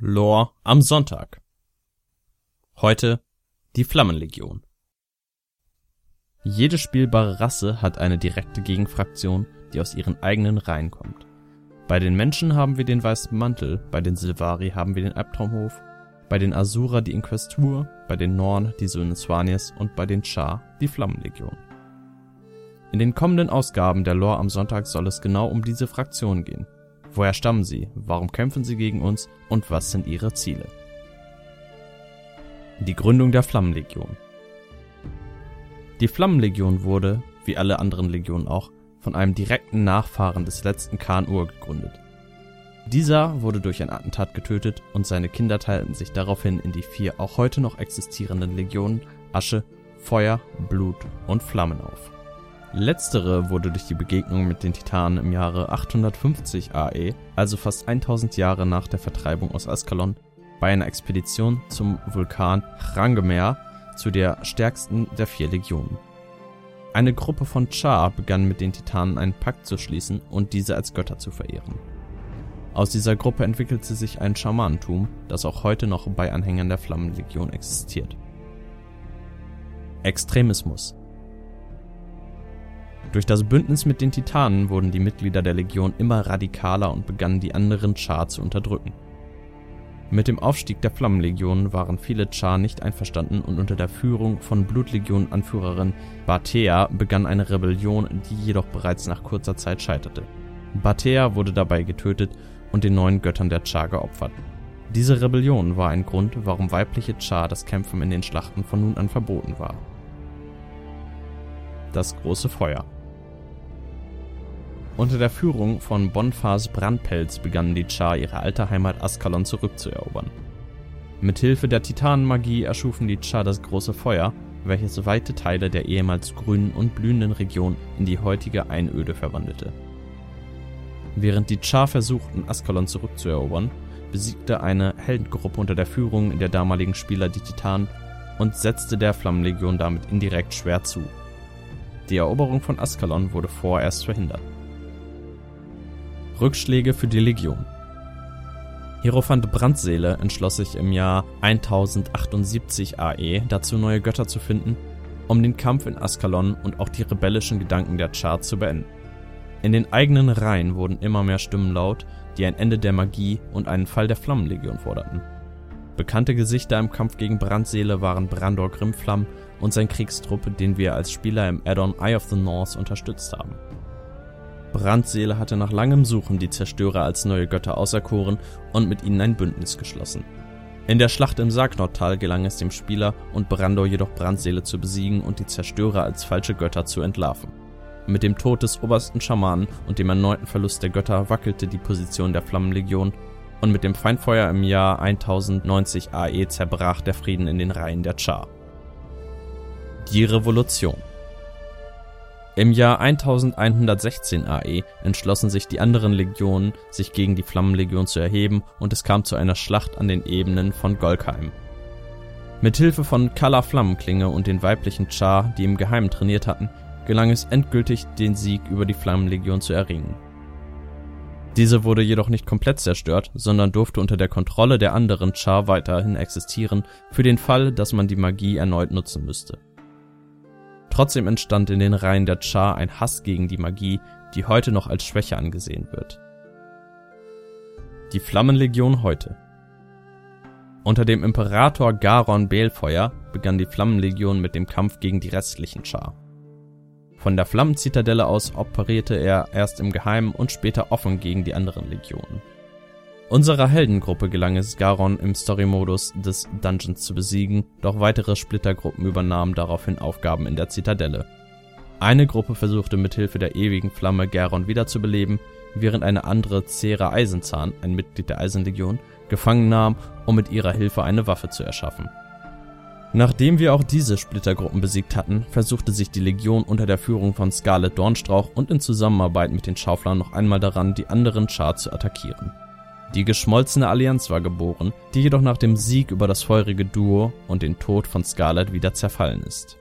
Lore am Sonntag. Heute die Flammenlegion. Jede spielbare Rasse hat eine direkte Gegenfraktion, die aus ihren eigenen Reihen kommt. Bei den Menschen haben wir den Weißen Mantel, bei den Silvari haben wir den Albtraumhof, bei den Asura die Inquestur, bei den Norn die Söhne Swanies und bei den Char die Flammenlegion. In den kommenden Ausgaben der Lore am Sonntag soll es genau um diese Fraktionen gehen Woher stammen sie? Warum kämpfen sie gegen uns? Und was sind ihre Ziele? Die Gründung der Flammenlegion Die Flammenlegion wurde, wie alle anderen Legionen auch, von einem direkten Nachfahren des letzten Khan-Ur gegründet. Dieser wurde durch ein Attentat getötet und seine Kinder teilten sich daraufhin in die vier auch heute noch existierenden Legionen Asche, Feuer, Blut und Flammen auf Letztere wurde durch die Begegnung mit den Titanen im Jahre 850 AE, also fast 1000 Jahre nach der Vertreibung aus Askalon, bei einer Expedition zum Vulkan Rangemer zu der stärksten der vier Legionen. Eine Gruppe von Char begann mit den Titanen einen Pakt zu schließen und diese als Götter zu verehren. Aus dieser Gruppe entwickelte sich ein Schamanentum, das auch heute noch bei Anhängern der Flammenlegion existiert. Extremismus durch das Bündnis mit den Titanen wurden die Mitglieder der Legion immer radikaler und begannen die anderen Char zu unterdrücken. Mit dem Aufstieg der Flammenlegion waren viele Char nicht einverstanden und unter der Führung von Blutlegion-Anführerin Batea begann eine Rebellion, die jedoch bereits nach kurzer Zeit scheiterte. Batea wurde dabei getötet und den neuen Göttern der Char geopfert. Diese Rebellion war ein Grund, warum weibliche Char das Kämpfen in den Schlachten von nun an verboten war. Das große Feuer unter der Führung von Bonfars Brandpelz begannen die Char ihre alte Heimat Askalon zurückzuerobern. Mithilfe der Titanenmagie erschufen die Char das große Feuer, welches weite Teile der ehemals grünen und blühenden Region in die heutige Einöde verwandelte. Während die Char versuchten, Askalon zurückzuerobern, besiegte eine Heldengruppe unter der Führung der damaligen Spieler die Titanen und setzte der Flammenlegion damit indirekt schwer zu. Die Eroberung von Askalon wurde vorerst verhindert. Rückschläge für die Legion. Hierophant Brandseele entschloss sich im Jahr 1078 AE dazu, neue Götter zu finden, um den Kampf in Askalon und auch die rebellischen Gedanken der Char zu beenden. In den eigenen Reihen wurden immer mehr Stimmen laut, die ein Ende der Magie und einen Fall der Flammenlegion forderten. Bekannte Gesichter im Kampf gegen Brandseele waren Brandor Grimflamm und sein Kriegstruppe, den wir als Spieler im Addon Eye of the North unterstützt haben. Brandseele hatte nach langem Suchen die Zerstörer als neue Götter auserkoren und mit ihnen ein Bündnis geschlossen. In der Schlacht im Sarknottal gelang es dem Spieler und Brandor jedoch Brandseele zu besiegen und die Zerstörer als falsche Götter zu entlarven. Mit dem Tod des obersten Schamanen und dem erneuten Verlust der Götter wackelte die Position der Flammenlegion und mit dem Feindfeuer im Jahr 1090 AE zerbrach der Frieden in den Reihen der Char. Die Revolution im Jahr 1116 AE entschlossen sich die anderen Legionen, sich gegen die Flammenlegion zu erheben und es kam zu einer Schlacht an den Ebenen von Golkheim. Mit Hilfe von Kala Flammenklinge und den weiblichen Char, die im Geheimen trainiert hatten, gelang es endgültig, den Sieg über die Flammenlegion zu erringen. Diese wurde jedoch nicht komplett zerstört, sondern durfte unter der Kontrolle der anderen Char weiterhin existieren, für den Fall, dass man die Magie erneut nutzen müsste. Trotzdem entstand in den Reihen der Char ein Hass gegen die Magie, die heute noch als Schwäche angesehen wird. Die Flammenlegion heute Unter dem Imperator Garon Belfeuer begann die Flammenlegion mit dem Kampf gegen die restlichen Char. Von der Flammenzitadelle aus operierte er erst im Geheimen und später offen gegen die anderen Legionen. Unserer Heldengruppe gelang es, Garon im Story-Modus des Dungeons zu besiegen, doch weitere Splittergruppen übernahmen daraufhin Aufgaben in der Zitadelle. Eine Gruppe versuchte mithilfe der ewigen Flamme Garon wiederzubeleben, während eine andere Cera Eisenzahn, ein Mitglied der Eisenlegion, gefangen nahm, um mit ihrer Hilfe eine Waffe zu erschaffen. Nachdem wir auch diese Splittergruppen besiegt hatten, versuchte sich die Legion unter der Führung von Scarlet Dornstrauch und in Zusammenarbeit mit den Schauflern noch einmal daran, die anderen Char zu attackieren. Die geschmolzene Allianz war geboren, die jedoch nach dem Sieg über das feurige Duo und den Tod von Scarlet wieder zerfallen ist